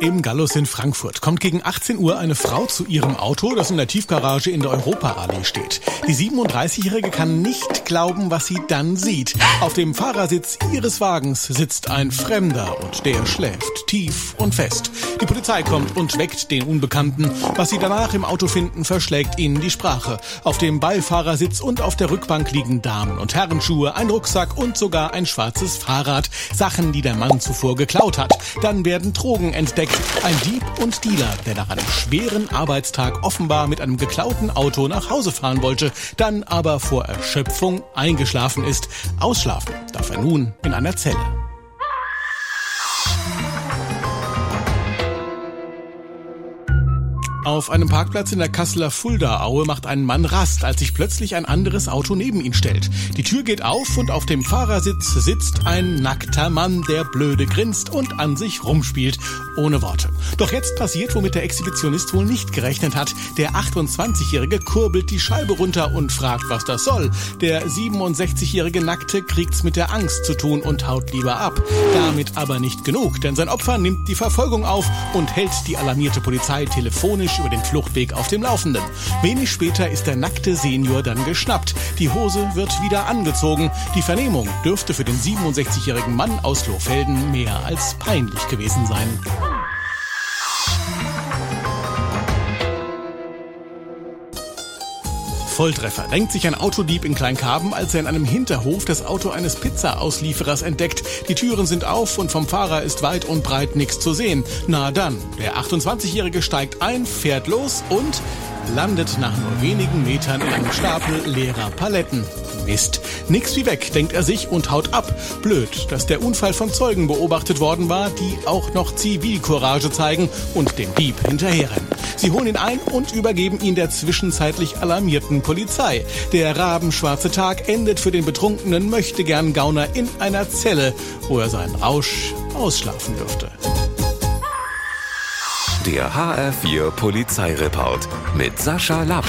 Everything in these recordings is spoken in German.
Im Gallus in Frankfurt kommt gegen 18 Uhr eine Frau zu ihrem Auto, das in der Tiefgarage in der Europaallee steht. Die 37-Jährige kann nicht glauben, was sie dann sieht. Auf dem Fahrersitz ihres Wagens sitzt ein Fremder und der schläft tief und fest. Die Polizei kommt und weckt den Unbekannten. Was sie danach im Auto finden, verschlägt ihnen die Sprache. Auf dem Beifahrersitz und auf der Rückbank liegen Damen- und Herrenschuhe, ein Rucksack und sogar ein schwarzes Fahrrad. Sachen, die der Mann zuvor geklaut hat. Dann werden Drogen entdeckt ein Dieb und Dealer, der nach einem schweren Arbeitstag offenbar mit einem geklauten Auto nach Hause fahren wollte, dann aber vor Erschöpfung eingeschlafen ist. Ausschlafen darf er nun in einer Zelle. Auf einem Parkplatz in der Kasseler Fuldaaue macht ein Mann Rast, als sich plötzlich ein anderes Auto neben ihn stellt. Die Tür geht auf und auf dem Fahrersitz sitzt ein nackter Mann, der blöde grinst und an sich rumspielt, ohne Worte. Doch jetzt passiert, womit der Exhibitionist wohl nicht gerechnet hat. Der 28-Jährige kurbelt die Scheibe runter und fragt, was das soll. Der 67-jährige Nackte kriegt's mit der Angst zu tun und haut lieber ab. Damit aber nicht genug, denn sein Opfer nimmt die Verfolgung auf und hält die alarmierte Polizei telefonisch über den Fluchtweg auf dem Laufenden. Wenig später ist der nackte Senior dann geschnappt. Die Hose wird wieder angezogen. Die Vernehmung dürfte für den 67-jährigen Mann aus Lohfelden mehr als peinlich gewesen sein. Volltreffer denkt sich ein Autodieb in Kleinkarben, als er in einem Hinterhof das Auto eines Pizza-Auslieferers entdeckt. Die Türen sind auf und vom Fahrer ist weit und breit nichts zu sehen. Na dann, der 28-Jährige steigt ein, fährt los und landet nach nur wenigen Metern in einem Stapel leerer Paletten. Mist. Nix wie weg, denkt er sich und haut ab. Blöd, dass der Unfall von Zeugen beobachtet worden war, die auch noch Zivilcourage zeigen und dem Dieb hinterherrennen. Sie holen ihn ein und übergeben ihn der zwischenzeitlich alarmierten Polizei. Der rabenschwarze Tag endet für den betrunkenen Möchtegern Gauner in einer Zelle, wo er seinen Rausch ausschlafen dürfte. Der HR4 Polizeireport mit Sascha Lapp.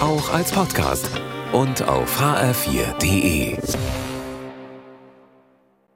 Auch als Podcast und auf hr4.de.